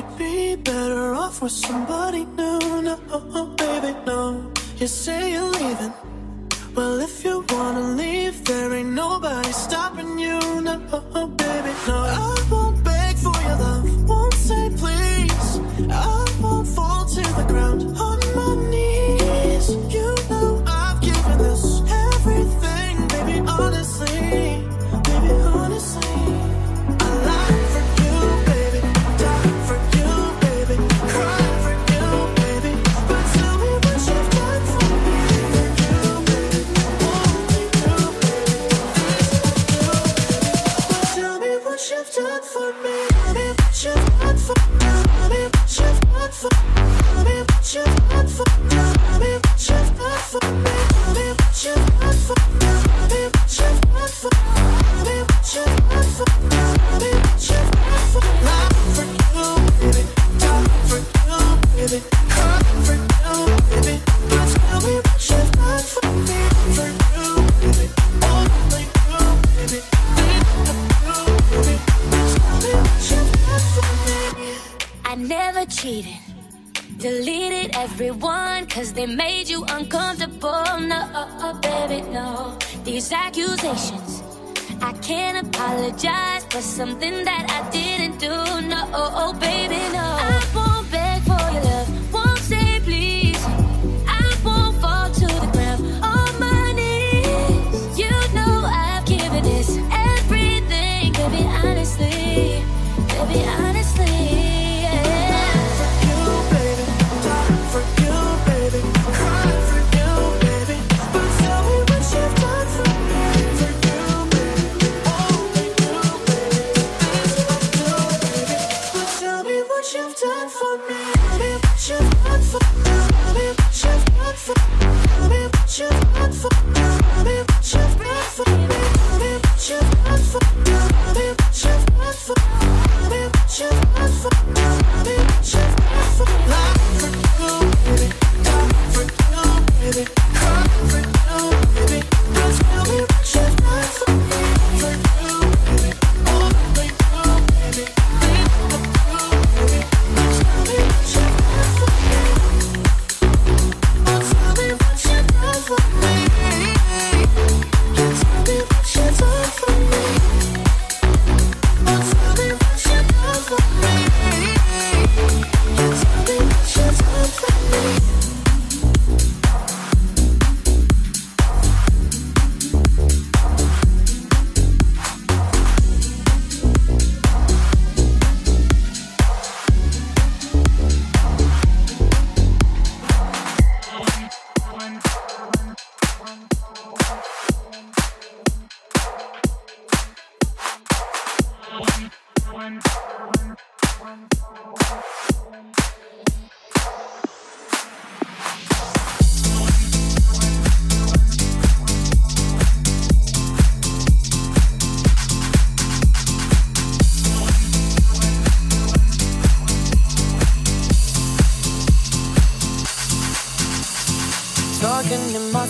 could be better off with somebody new. No, oh, baby, no. You say you're leaving. apologize for something that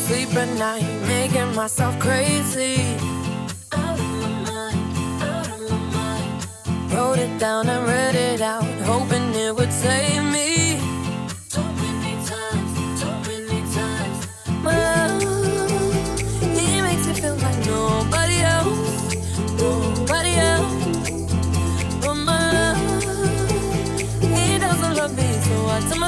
sleep at night, making myself crazy. Out of my mind, out of my mind. Wrote it down and read it out, hoping it would save me. Too many times, too many times. Well, he makes me feel like nobody else, nobody else. But my love, he doesn't love me, so I tell my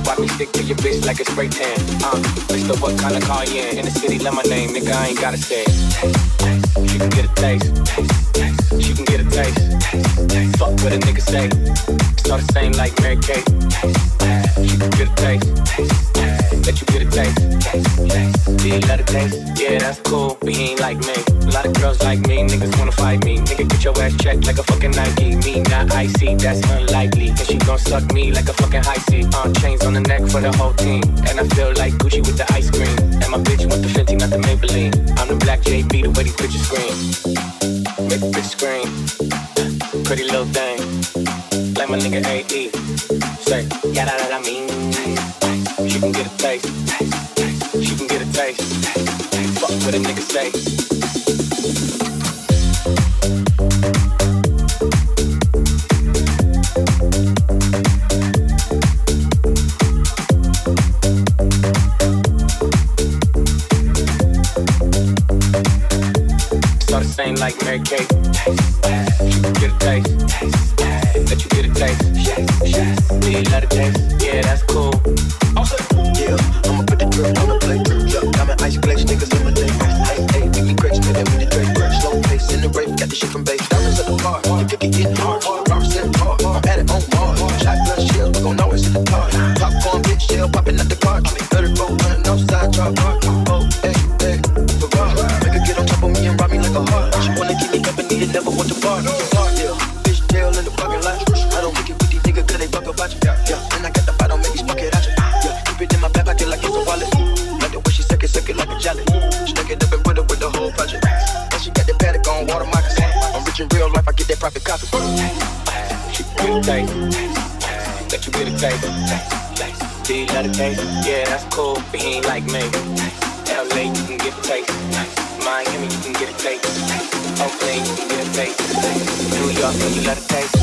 Why me stick to your bitch like a spray tan? Uh, Mister, what kind of car you in? In the city, let my name, nigga, I ain't gotta say it. She can get a taste. She can get a taste. Fuck what a nigga say. It's all the same like Mary Kate. She can get a taste. Let you get a taste. Do you let a taste? Yeah, that's cool, but he ain't like me. A lot of girls like me, niggas wanna fight me. Nigga, get your ass checked like a fucking Nike. Me not icy, that's unlikely. And she gon' suck me like a fucking high C. Uh, chains on the neck for the whole team. And I feel like Gucci with the ice cream. And my bitch want the Fenty, not the Maybelline. I'm the black JB, the way these bitches scream. Make a bitch scream. Pretty little thing. Like my nigga AE. Say, yeah, that, that I mean. She can get a taste. She can get a taste. Fuck what a nigga say. like Mary Kate. Got the shit from base. Diamonds at the bar, the cookie getting hard. Taste. Let you get a taste. Do you let it taste? Yeah, that's cool, but he ain't like me. LA, you can get a taste. Miami, you can get a taste. Oakland, you can get a taste. New York, you let it taste.